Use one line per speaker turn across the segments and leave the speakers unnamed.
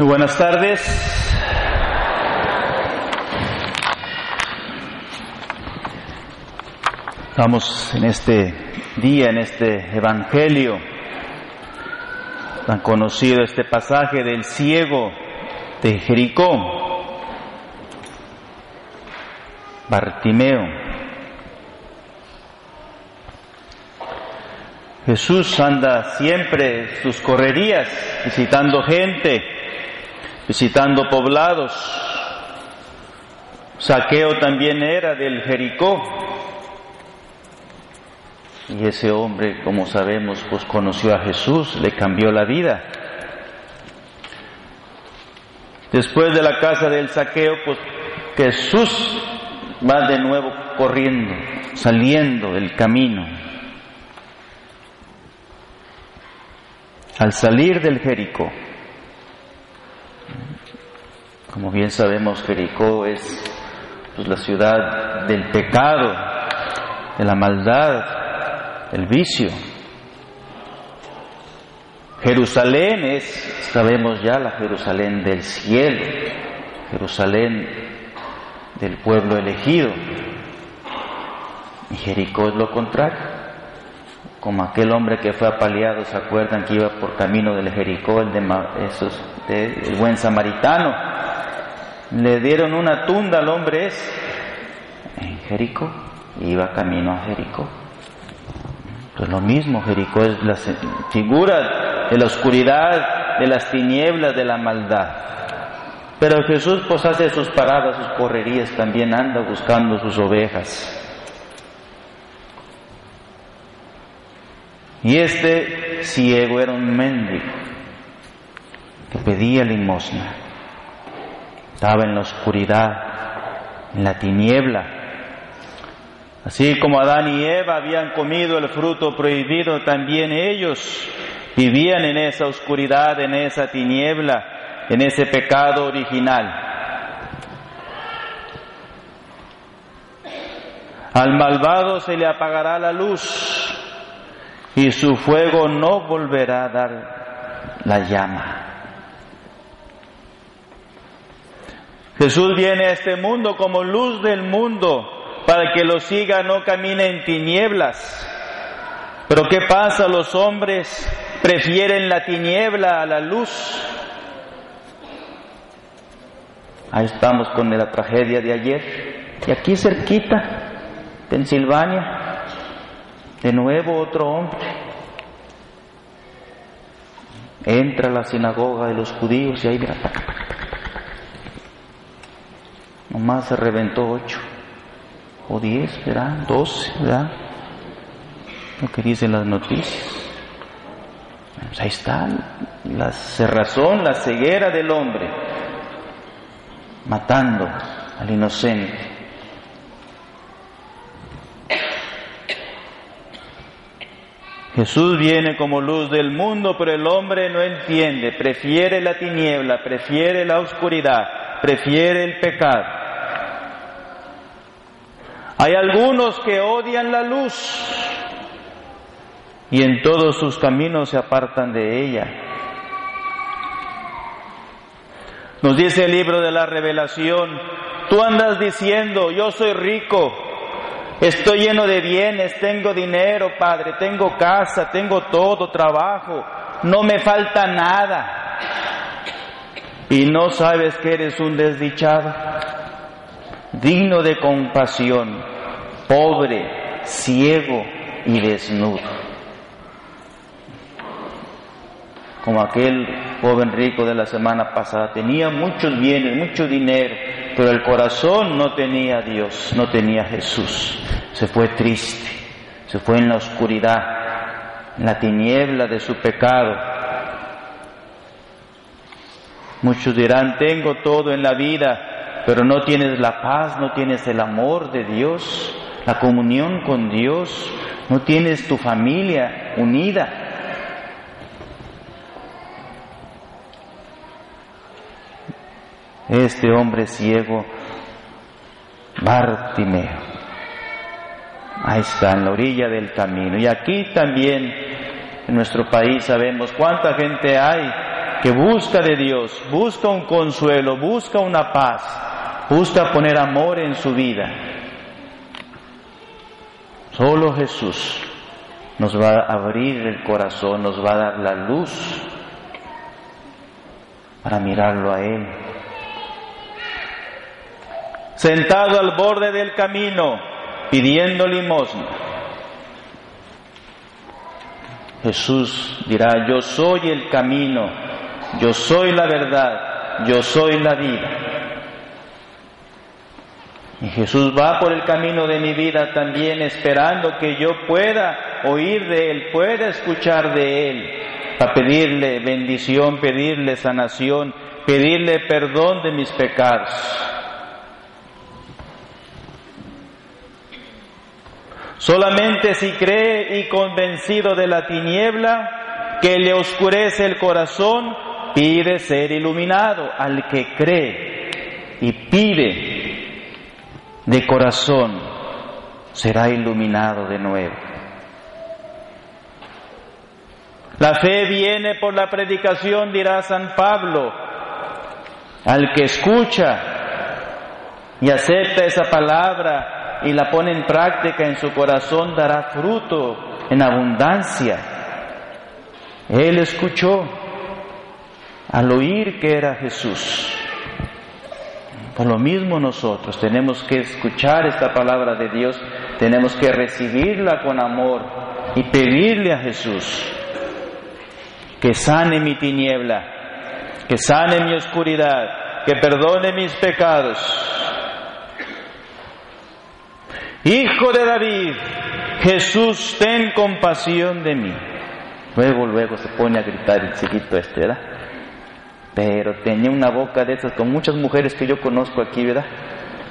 Muy buenas tardes. Estamos en este día, en este Evangelio, tan conocido este pasaje del ciego de Jericó, Bartimeo. Jesús anda siempre sus correrías, visitando gente, visitando poblados. Saqueo también era del Jericó. Y ese hombre, como sabemos, pues conoció a Jesús, le cambió la vida. Después de la casa del saqueo, pues Jesús va de nuevo corriendo, saliendo del camino. Al salir del Jericó, como bien sabemos, Jericó es pues, la ciudad del pecado, de la maldad, del vicio. Jerusalén es, sabemos ya, la Jerusalén del cielo, Jerusalén del pueblo elegido. Y Jericó es lo contrario. Como aquel hombre que fue apaleado, ¿se acuerdan que iba por camino del Jericó, el de esos, el buen samaritano? Le dieron una tunda al hombre ese en Jericó, iba camino a Jericó. Pues lo mismo, Jericó es la figura de la oscuridad, de las tinieblas, de la maldad. Pero Jesús pues hace sus paradas, sus correrías, también anda buscando sus ovejas. Y este ciego era un mendigo que pedía limosna. Estaba en la oscuridad, en la tiniebla. Así como Adán y Eva habían comido el fruto prohibido, también ellos vivían en esa oscuridad, en esa tiniebla, en ese pecado original. Al malvado se le apagará la luz y su fuego no volverá a dar la llama. Jesús viene a este mundo como luz del mundo para que lo siga no camine en tinieblas. Pero ¿qué pasa? Los hombres prefieren la tiniebla a la luz. Ahí estamos con la tragedia de ayer. Y aquí cerquita, Pensilvania, de nuevo otro hombre. Entra a la sinagoga de los judíos y ahí mira, nomás se reventó ocho o diez, ¿verdad? Doce, ¿verdad? Lo que dicen las noticias. Pues ahí está la cerrazón, la ceguera del hombre, matando al inocente. Jesús viene como luz del mundo, pero el hombre no entiende, prefiere la tiniebla, prefiere la oscuridad, prefiere el pecado. Hay algunos que odian la luz y en todos sus caminos se apartan de ella. Nos dice el libro de la revelación, tú andas diciendo, yo soy rico, estoy lleno de bienes, tengo dinero, Padre, tengo casa, tengo todo, trabajo, no me falta nada. Y no sabes que eres un desdichado, digno de compasión, pobre, ciego y desnudo. como aquel joven rico de la semana pasada. Tenía muchos bienes, mucho dinero, pero el corazón no tenía a Dios, no tenía a Jesús. Se fue triste, se fue en la oscuridad, en la tiniebla de su pecado. Muchos dirán, tengo todo en la vida, pero no tienes la paz, no tienes el amor de Dios, la comunión con Dios, no tienes tu familia unida. este hombre ciego, Bartimeo. Ahí está, en la orilla del camino. Y aquí también, en nuestro país, sabemos cuánta gente hay que busca de Dios, busca un consuelo, busca una paz, busca poner amor en su vida. Solo Jesús nos va a abrir el corazón, nos va a dar la luz para mirarlo a Él. Sentado al borde del camino, pidiendo limosna. Jesús dirá, yo soy el camino, yo soy la verdad, yo soy la vida. Y Jesús va por el camino de mi vida también esperando que yo pueda oír de Él, pueda escuchar de Él, para pedirle bendición, pedirle sanación, pedirle perdón de mis pecados. Solamente si cree y convencido de la tiniebla que le oscurece el corazón, pide ser iluminado. Al que cree y pide de corazón, será iluminado de nuevo. La fe viene por la predicación, dirá San Pablo. Al que escucha y acepta esa palabra y la pone en práctica en su corazón, dará fruto en abundancia. Él escuchó al oír que era Jesús. Por lo mismo nosotros tenemos que escuchar esta palabra de Dios, tenemos que recibirla con amor y pedirle a Jesús que sane mi tiniebla, que sane mi oscuridad, que perdone mis pecados Hijo de David, Jesús, ten compasión de mí. Luego, luego se pone a gritar el chiquito este, ¿verdad? Pero tenía una boca de esas con muchas mujeres que yo conozco aquí, ¿verdad?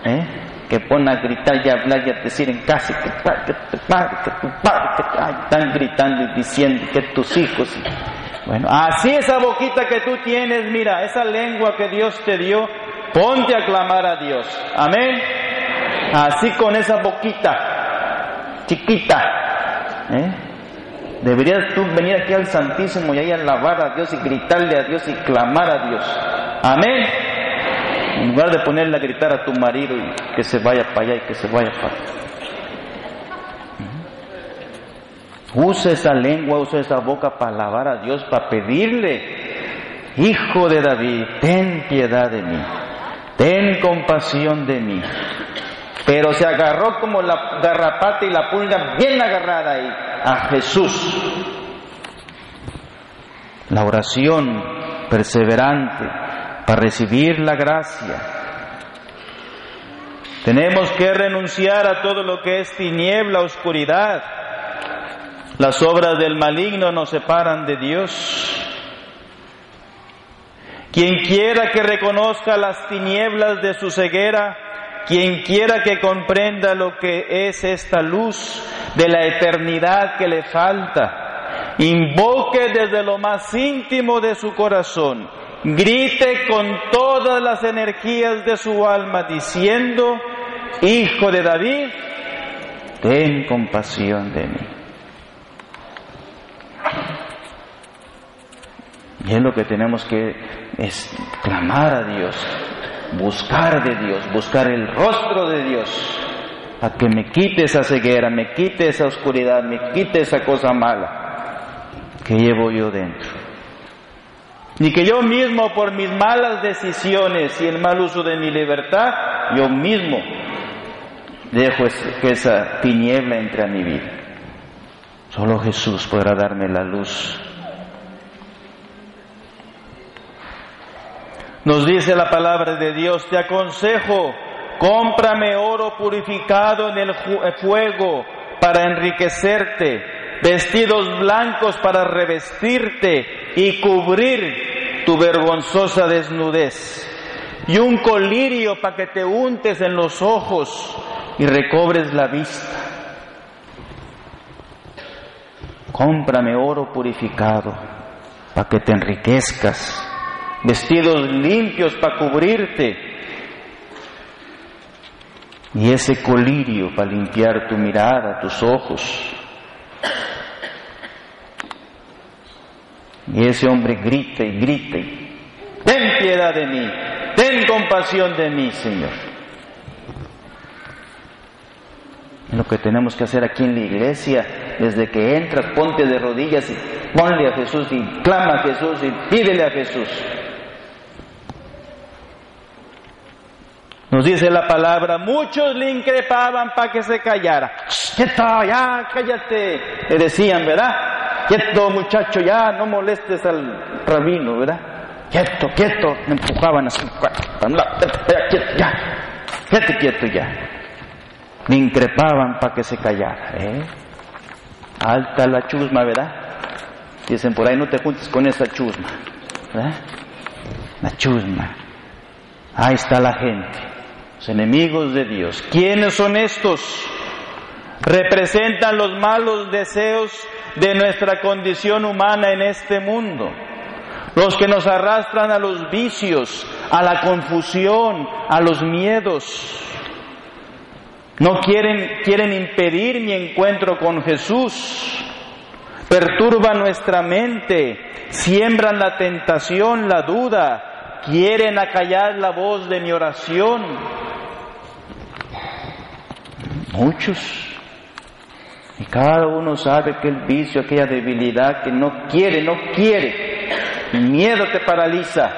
¿Eh? Que ponen a gritar y a hablar y a decir en casa que, que tu padre, que tu padre, que están gritando y diciendo que tus hijos. Bueno, así esa boquita que tú tienes, mira, esa lengua que Dios te dio, ponte a clamar a Dios. Amén. Así con esa boquita chiquita. ¿eh? Deberías tú venir aquí al Santísimo y ahí alabar a Dios y gritarle a Dios y clamar a Dios. Amén. En lugar de ponerle a gritar a tu marido y que se vaya para allá y que se vaya para allá. Usa esa lengua, usa esa boca para alabar a Dios, para pedirle, Hijo de David, ten piedad de mí, ten compasión de mí pero se agarró como la garrapata y la pulga bien agarrada ahí a Jesús. La oración perseverante para recibir la gracia. Tenemos que renunciar a todo lo que es tiniebla, oscuridad. Las obras del maligno nos separan de Dios. Quien quiera que reconozca las tinieblas de su ceguera, quien quiera que comprenda lo que es esta luz de la eternidad que le falta, invoque desde lo más íntimo de su corazón, grite con todas las energías de su alma diciendo, Hijo de David, ten compasión de mí. Y es lo que tenemos que es clamar a Dios, buscar de Dios, buscar el rostro de Dios, a que me quite esa ceguera, me quite esa oscuridad, me quite esa cosa mala que llevo yo dentro. Ni que yo mismo por mis malas decisiones y el mal uso de mi libertad, yo mismo dejo que esa tiniebla entre a mi vida. Solo Jesús podrá darme la luz Nos dice la palabra de Dios, te aconsejo, cómprame oro purificado en el eh, fuego para enriquecerte, vestidos blancos para revestirte y cubrir tu vergonzosa desnudez, y un colirio para que te untes en los ojos y recobres la vista. Cómprame oro purificado para que te enriquezcas vestidos limpios para cubrirte y ese colirio para limpiar tu mirada, tus ojos. Y ese hombre grita y grita y, ten piedad de mí, ten compasión de mí, Señor. Lo que tenemos que hacer aquí en la iglesia, desde que entras, ponte de rodillas y ponle a Jesús y clama a Jesús y pídele a Jesús. Nos dice la palabra, muchos le increpaban para que se callara. Quieto, ya, cállate. Le decían, ¿verdad? Quieto, muchacho, ya, no molestes al rabino, ¿verdad? Quieto, quieto. Me empujaban así. Quieto, ya. Quieto, quieto, ya. Le increpaban para que se callara. ¿eh? Alta la chusma, ¿verdad? Dicen por ahí, no te juntes con esa chusma. ¿verdad? La chusma. Ahí está la gente los enemigos de Dios. ¿Quiénes son estos? Representan los malos deseos de nuestra condición humana en este mundo. Los que nos arrastran a los vicios, a la confusión, a los miedos. No quieren, quieren impedir mi encuentro con Jesús. Perturban nuestra mente, siembran la tentación, la duda, quieren acallar la voz de mi oración. Muchos. Y cada uno sabe que el vicio, aquella debilidad que no quiere, no quiere. Miedo te paraliza.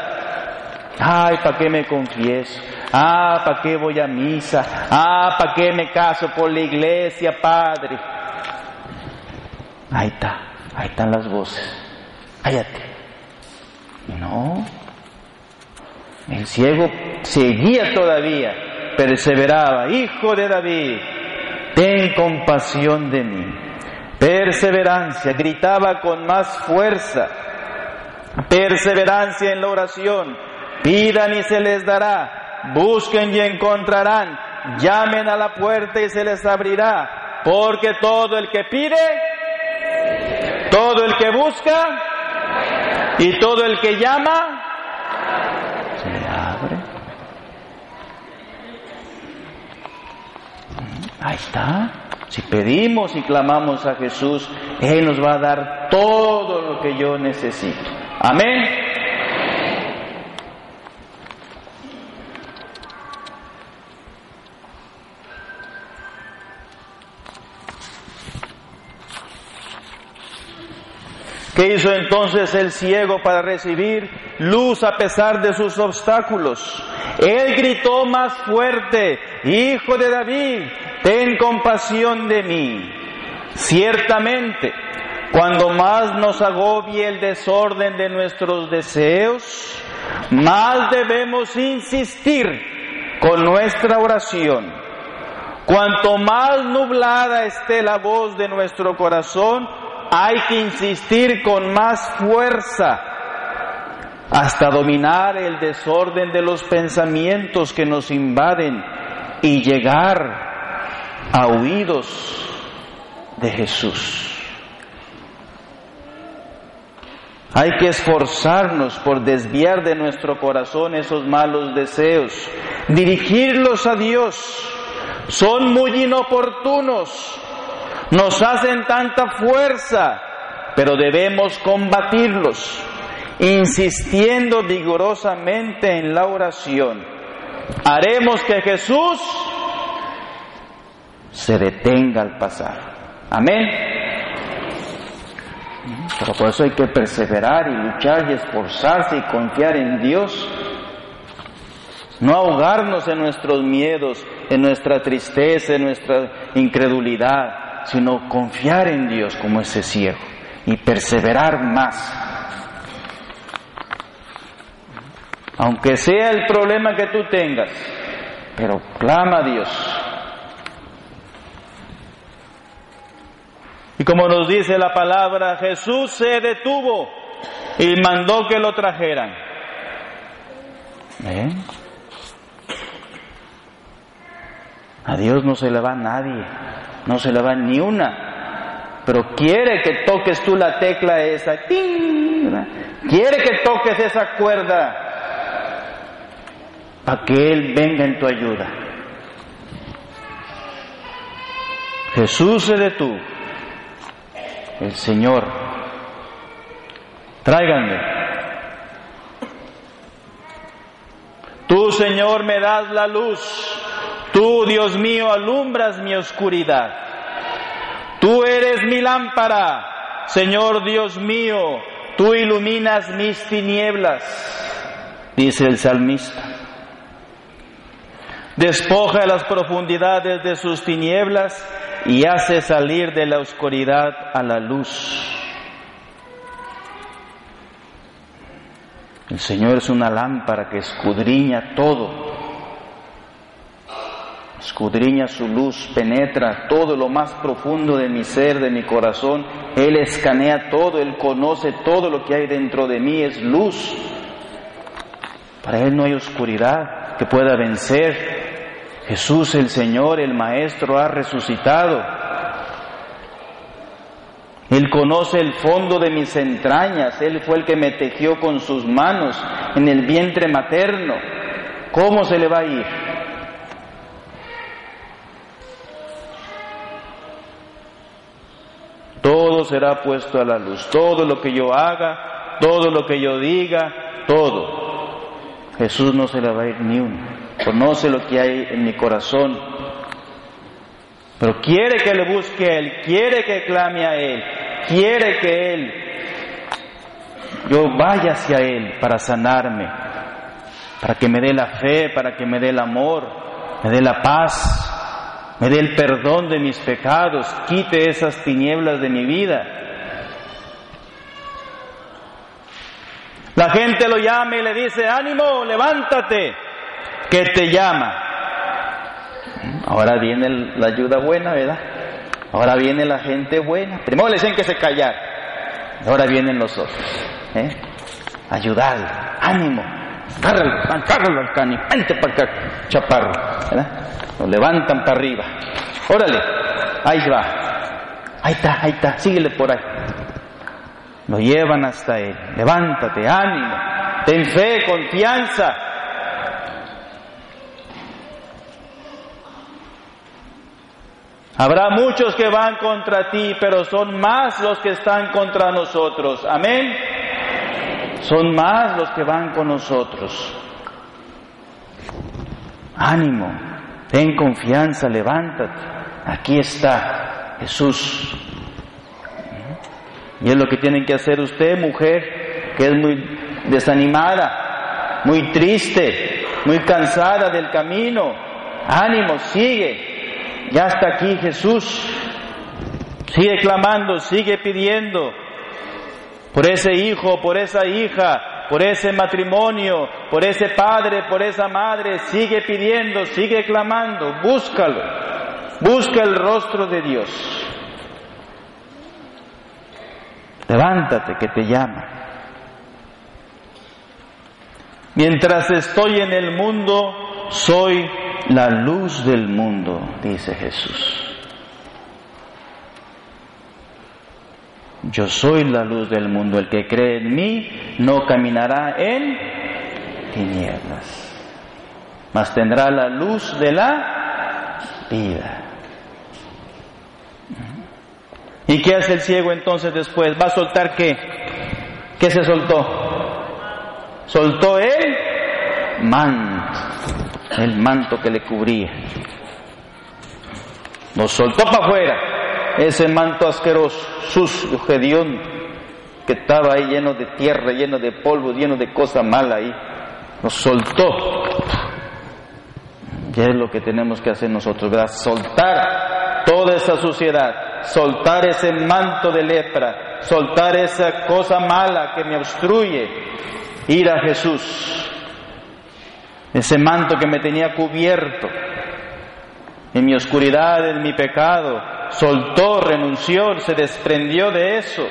Ay, ¿para qué me confieso? Ah, ¿para qué voy a misa? Ah, ¿para qué me caso por la iglesia, Padre? Ahí está, ahí están las voces. Cállate. No. El ciego seguía todavía, perseveraba. Hijo de David, compasión de mí. Perseverancia, gritaba con más fuerza. Perseverancia en la oración. Pidan y se les dará. Busquen y encontrarán. Llamen a la puerta y se les abrirá. Porque todo el que pide, todo el que busca y todo el que llama, se le abre. Ahí está. Si pedimos y clamamos a Jesús, Él nos va a dar todo lo que yo necesito. Amén. ¿Qué hizo entonces el ciego para recibir luz a pesar de sus obstáculos? Él gritó más fuerte, Hijo de David, ten compasión de mí. Ciertamente, cuando más nos agobie el desorden de nuestros deseos, más debemos insistir con nuestra oración. Cuanto más nublada esté la voz de nuestro corazón, hay que insistir con más fuerza hasta dominar el desorden de los pensamientos que nos invaden y llegar a oídos de Jesús. Hay que esforzarnos por desviar de nuestro corazón esos malos deseos, dirigirlos a Dios. Son muy inoportunos, nos hacen tanta fuerza, pero debemos combatirlos, insistiendo vigorosamente en la oración. Haremos que Jesús se detenga al pasar. Amén. Pero por eso hay que perseverar y luchar y esforzarse y confiar en Dios. No ahogarnos en nuestros miedos, en nuestra tristeza, en nuestra incredulidad sino confiar en Dios como ese ciego y perseverar más. Aunque sea el problema que tú tengas, pero clama a Dios. Y como nos dice la palabra, Jesús se detuvo y mandó que lo trajeran. ¿Eh? A Dios no se le va nadie no se le va ni una, pero quiere que toques tú la tecla esa, quiere que toques esa cuerda para que Él venga en tu ayuda. Jesús se detuvo, el Señor, Tráiganme. Tú, Señor, me das la luz. Tú, Dios mío, alumbras mi oscuridad. Tú eres mi lámpara. Señor Dios mío, tú iluminas mis tinieblas, dice el salmista. Despoja las profundidades de sus tinieblas y hace salir de la oscuridad a la luz. El Señor es una lámpara que escudriña todo. Escudriña su luz, penetra todo lo más profundo de mi ser, de mi corazón. Él escanea todo, Él conoce todo lo que hay dentro de mí, es luz. Para Él no hay oscuridad que pueda vencer. Jesús el Señor, el Maestro, ha resucitado. Él conoce el fondo de mis entrañas, Él fue el que me tejió con sus manos en el vientre materno. ¿Cómo se le va a ir? Todo será puesto a la luz, todo lo que yo haga, todo lo que yo diga, todo. Jesús no se le va a ir ni uno. Conoce lo que hay en mi corazón, pero quiere que le busque a Él, quiere que clame a Él, quiere que Él, yo vaya hacia Él para sanarme, para que me dé la fe, para que me dé el amor, me dé la paz, me dé el perdón de mis pecados, quite esas tinieblas de mi vida. La gente lo llama y le dice, ánimo, levántate, que te llama. Ahora viene la ayuda buena, ¿verdad? Ahora viene la gente buena. Primero le dicen que se callar. Ahora vienen los otros. ¿eh? Ayudarle, ánimo. Cárralo al cani, vente para acá, chaparro. Lo levantan para arriba. Órale, ahí va. Ahí está, ahí está, síguele por ahí. Lo llevan hasta él. Levántate, ánimo. Ten fe, confianza. Habrá muchos que van contra ti, pero son más los que están contra nosotros. Amén. Son más los que van con nosotros. Ánimo, ten confianza, levántate. Aquí está Jesús. Y es lo que tienen que hacer usted, mujer, que es muy desanimada, muy triste, muy cansada del camino. Ánimo, sigue, ya está aquí Jesús. Sigue clamando, sigue pidiendo por ese hijo, por esa hija, por ese matrimonio, por ese padre, por esa madre. Sigue pidiendo, sigue clamando, búscalo. Busca el rostro de Dios. Levántate que te llama. Mientras estoy en el mundo, soy la luz del mundo, dice Jesús. Yo soy la luz del mundo. El que cree en mí no caminará en tinieblas, mas tendrá la luz de la vida. ¿Y qué hace el ciego entonces después? ¿Va a soltar qué? ¿Qué se soltó? Soltó el manto el manto que le cubría. Nos soltó para afuera ese manto asqueroso, sucio, hediondo, que estaba ahí lleno de tierra, lleno de polvo, lleno de cosas malas ahí. Nos soltó. Ya es lo que tenemos que hacer nosotros, ¿verdad? Soltar toda esa suciedad, soltar ese manto de lepra, soltar esa cosa mala que me obstruye, ir a Jesús ese manto que me tenía cubierto en mi oscuridad, en mi pecado, soltó, renunció, se desprendió de eso,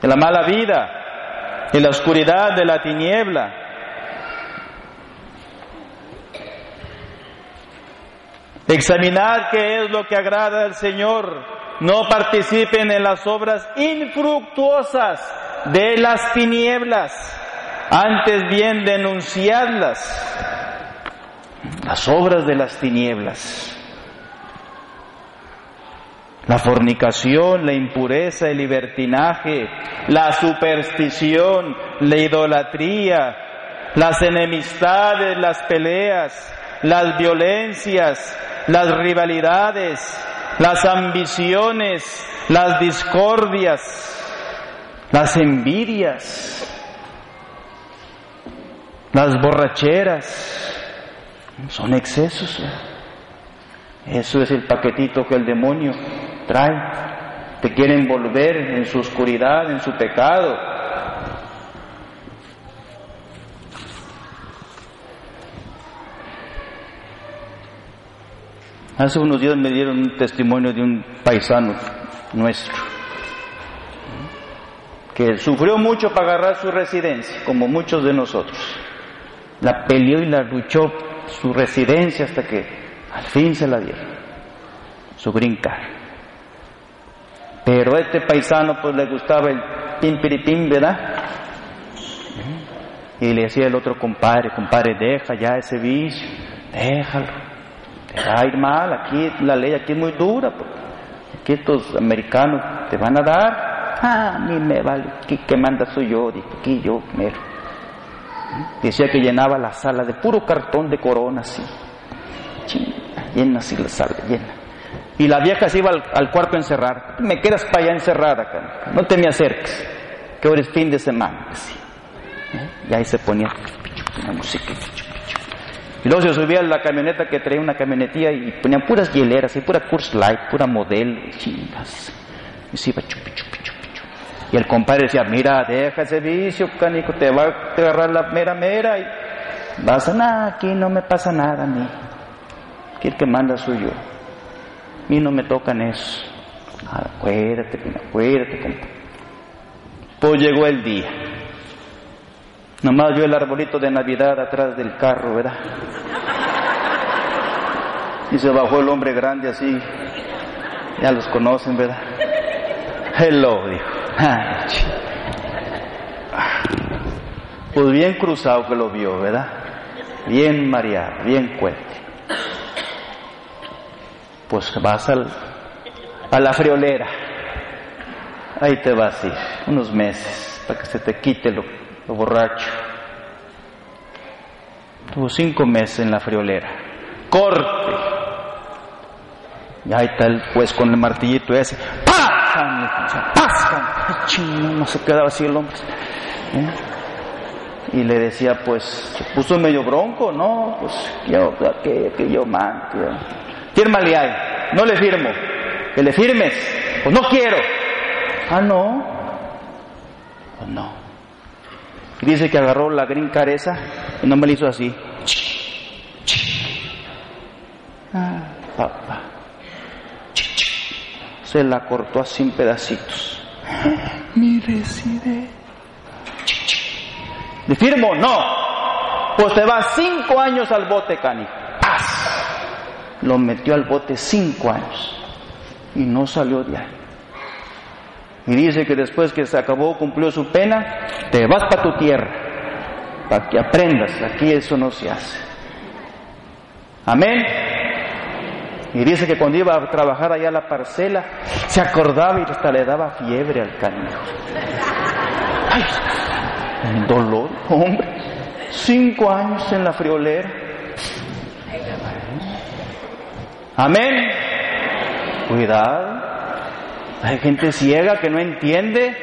de la mala vida, de la oscuridad, de la tiniebla. Examinar qué es lo que agrada al Señor. No participen en las obras infructuosas de las tinieblas antes bien denunciarlas, las obras de las tinieblas. La fornicación, la impureza, el libertinaje, la superstición, la idolatría, las enemistades, las peleas, las violencias, las rivalidades, las ambiciones, las discordias, las envidias, las borracheras, son excesos. Eso es el paquetito que el demonio trae. Te quiere envolver en su oscuridad, en su pecado. Hace unos días me dieron un testimonio de un paisano nuestro que sufrió mucho para agarrar su residencia, como muchos de nosotros. La peleó y la luchó su residencia hasta que al fin se la dieron, su green Pero a este paisano pues le gustaba el pimpiripim, ¿verdad? Y le decía el otro compadre, compadre, deja ya ese vicio, déjalo, te va a ir mal, aquí la ley aquí es muy dura, aquí estos americanos te van a dar, Ah, a mí me vale, que manda soy yo, dijo, aquí yo mero. Decía que llenaba la sala de puro cartón de corona, así. llena así la sala, llena. Y la vieja se iba al, cuarto a encerrar. Me quedas para allá encerrada, no te me acerques, que ahora es fin de semana. ¿Eh? Y ahí se ponía una música. Y luego se subía a la camioneta que traía una camionetilla y ponían puras hieleras, y pura Curse Light, pura modelo, chingas. Y se iba chupi. Y el compadre decía, mira, deja ese vicio, canico, te va a agarrar la mera mera y vas a nada, aquí no me pasa nada a mí. Aquí el que manda soy yo. A mí no me tocan eso. Ah, acuérdate, acuérdate, compadre. Pues llegó el día. Nomás vio el arbolito de Navidad atrás del carro, ¿verdad? Y se bajó el hombre grande así. Ya los conocen, ¿verdad? Hello, dijo. Pues bien cruzado que lo vio, ¿verdad? Bien mareado, bien cuente. Pues vas al, a la friolera. Ahí te vas a ir unos meses para que se te quite lo, borracho. Tuvo cinco meses en la friolera. Corte. Y ahí está el juez con el martillito ese. No se quedaba así el hombre. ¿Eh? Y le decía, pues, se puso medio bronco, ¿no? Pues, yo, que, que yo man, Fírmale ahí. No le firmo. Que le firmes. Pues no quiero. Ah, no. Pues no. Dice que agarró la green esa y no me la hizo así. Ah, papá se la cortó así en pedacitos. Mi reside. ¿Le firmo? No. Pues te va cinco años al bote, Cani. ¡Paz! Lo metió al bote cinco años y no salió de ahí. Y dice que después que se acabó, cumplió su pena, te vas para tu tierra, para que aprendas. Aquí eso no se hace. Amén. Y dice que cuando iba a trabajar allá a la parcela, se acordaba y hasta le daba fiebre al canijo. ¡Ay! Dolor, hombre. Cinco años en la friolera. Amén. Cuidado. Hay gente ciega que no entiende.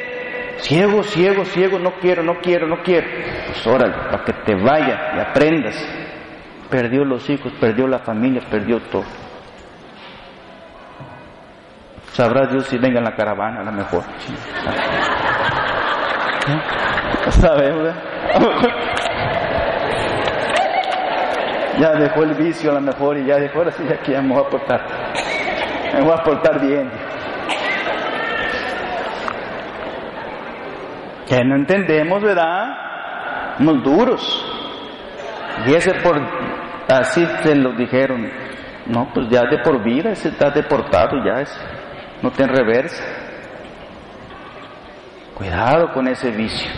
Ciego, ciego, ciego, no quiero, no quiero, no quiero. Pues órale, para que te vaya y aprendas. Perdió los hijos, perdió la familia, perdió todo. Sabrá Dios si venga en la caravana, a lo mejor. ¿Sabes? ya dejó el vicio a lo mejor y ya dejó, ahora sí, aquí me voy a portar. Me voy a portar bien. Que no entendemos, ¿verdad? Somos duros. Y ese por, así se lo dijeron. No, pues ya de por vida, ese está deportado, ya es no ten reversa. Cuidado con ese vicio.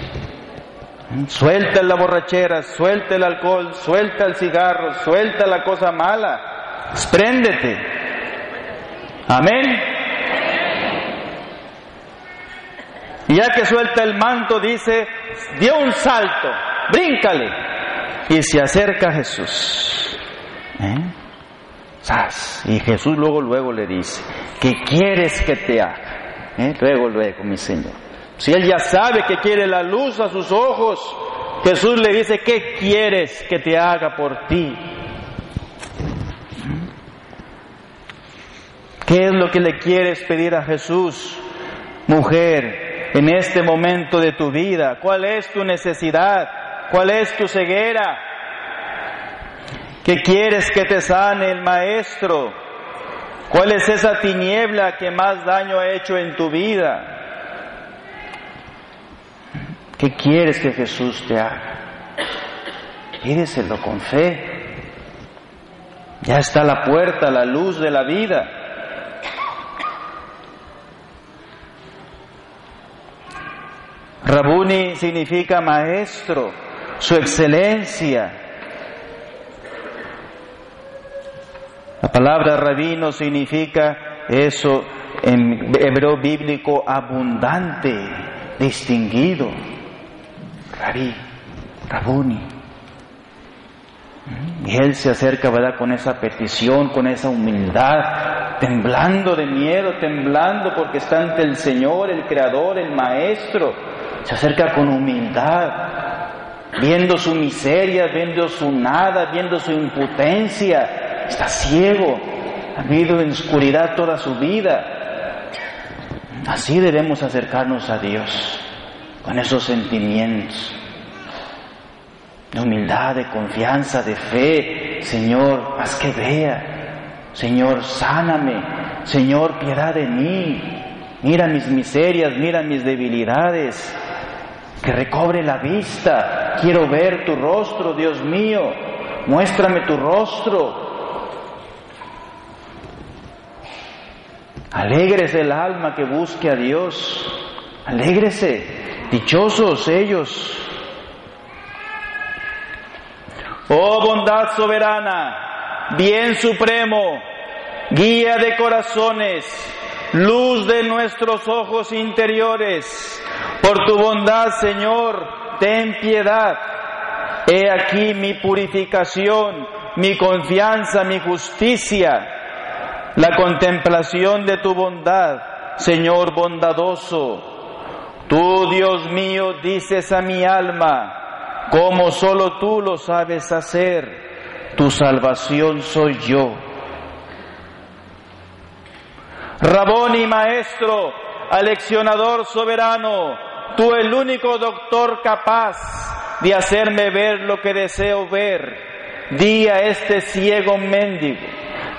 Mm, suelta la borrachera, suelta el alcohol, suelta el cigarro, suelta la cosa mala. Préndete. Amén. Y ya que suelta el manto, dice, dio un salto, bríncale. Y se acerca a Jesús. Y Jesús luego, luego le dice, ¿qué quieres que te haga? ¿Eh? Luego, luego, mi Señor. Si él ya sabe que quiere la luz a sus ojos, Jesús le dice, ¿qué quieres que te haga por ti? ¿Qué es lo que le quieres pedir a Jesús, mujer, en este momento de tu vida? ¿Cuál es tu necesidad? ¿Cuál es tu ceguera? ¿Qué quieres que te sane el Maestro? ¿Cuál es esa tiniebla que más daño ha hecho en tu vida? ¿Qué quieres que Jesús te haga? Pídeselo con fe. Ya está la puerta, la luz de la vida. Rabuni significa maestro, su excelencia. La palabra rabino significa eso en hebreo bíblico abundante, distinguido. Rabí, Rabuni. Y él se acerca, ¿verdad? Con esa petición, con esa humildad, temblando de miedo, temblando porque está ante el Señor, el Creador, el Maestro. Se acerca con humildad, viendo su miseria, viendo su nada, viendo su impotencia. Está ciego, ha vivido en oscuridad toda su vida. Así debemos acercarnos a Dios con esos sentimientos de humildad, de confianza, de fe. Señor, haz que vea. Señor, sáname. Señor, piedad de mí. Mira mis miserias, mira mis debilidades. Que recobre la vista. Quiero ver tu rostro, Dios mío. Muéstrame tu rostro. Alegres el alma que busque a Dios. Alégrese. Dichosos ellos. Oh bondad soberana, bien supremo, guía de corazones, luz de nuestros ojos interiores. Por tu bondad, Señor, ten piedad. He aquí mi purificación, mi confianza, mi justicia, la contemplación de tu bondad, Señor bondadoso. Tú, Dios mío, dices a mi alma, como solo tú lo sabes hacer, tu salvación soy yo. Rabón maestro, aleccionador soberano, tú el único doctor capaz de hacerme ver lo que deseo ver. Di a este ciego mendigo,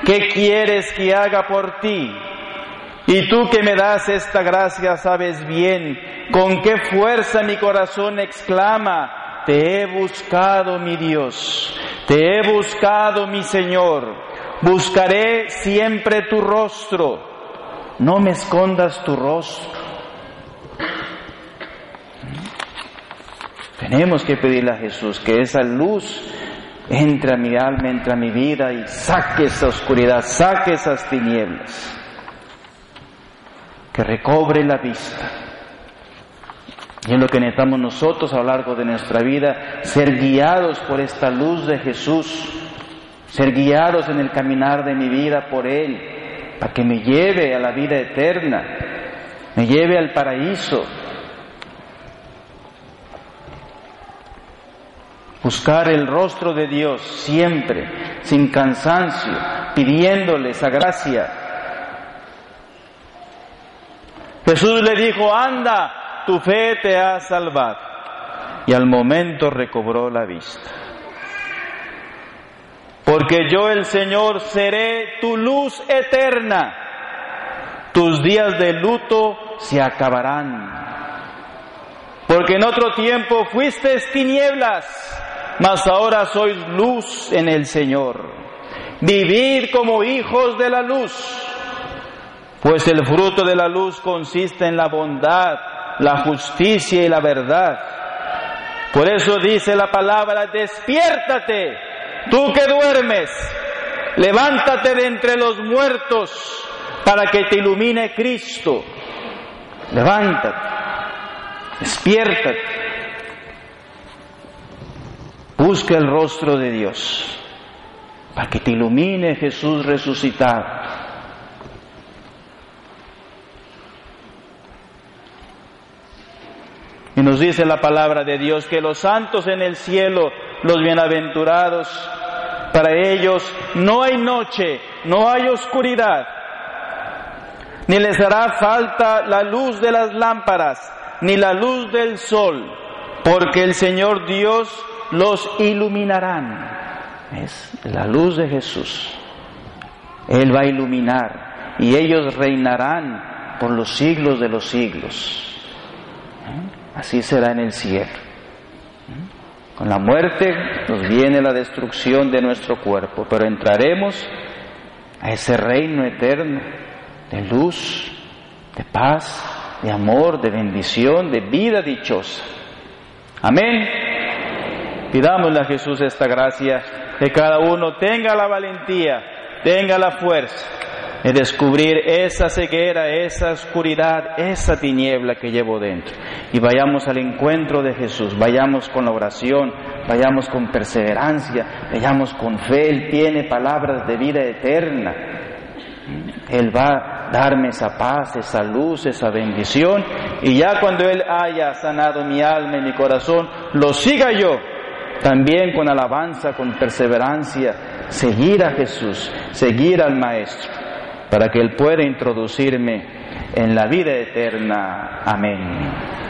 ¿qué quieres que haga por ti? Y tú que me das esta gracia sabes bien con qué fuerza mi corazón exclama, te he buscado mi Dios, te he buscado mi Señor, buscaré siempre tu rostro, no me escondas tu rostro. Tenemos que pedirle a Jesús que esa luz entre a mi alma, entre a mi vida y saque esa oscuridad, saque esas tinieblas que recobre la vista. Y es lo que necesitamos nosotros a lo largo de nuestra vida, ser guiados por esta luz de Jesús, ser guiados en el caminar de mi vida por Él, para que me lleve a la vida eterna, me lleve al paraíso. Buscar el rostro de Dios siempre, sin cansancio, pidiéndole esa gracia Jesús le dijo, anda, tu fe te ha salvado. Y al momento recobró la vista. Porque yo el Señor seré tu luz eterna. Tus días de luto se acabarán. Porque en otro tiempo fuiste tinieblas, mas ahora sois luz en el Señor. Vivid como hijos de la luz pues el fruto de la luz consiste en la bondad, la justicia y la verdad. Por eso dice la palabra, despiértate, tú que duermes, levántate de entre los muertos para que te ilumine Cristo. Levántate. despiértate, busca el rostro de Dios para que te ilumine Jesús resucitado. Y nos dice la palabra de Dios que los santos en el cielo, los bienaventurados, para ellos no hay noche, no hay oscuridad, ni les hará falta la luz de las lámparas, ni la luz del sol, porque el Señor Dios los iluminarán. Es la luz de Jesús. Él va a iluminar y ellos reinarán por los siglos de los siglos. ¿Eh? Así será en el cielo. ¿Eh? Con la muerte nos viene la destrucción de nuestro cuerpo, pero entraremos a ese reino eterno de luz, de paz, de amor, de bendición, de vida dichosa. Amén. Pidámosle a Jesús esta gracia, que cada uno tenga la valentía, tenga la fuerza de descubrir esa ceguera, esa oscuridad, esa tiniebla que llevo dentro. Y vayamos al encuentro de Jesús, vayamos con la oración, vayamos con perseverancia, vayamos con fe. Él tiene palabras de vida eterna. Él va a darme esa paz, esa luz, esa bendición. Y ya cuando Él haya sanado mi alma y mi corazón, lo siga yo también con alabanza, con perseverancia, seguir a Jesús, seguir al Maestro, para que Él pueda introducirme en la vida eterna. Amén.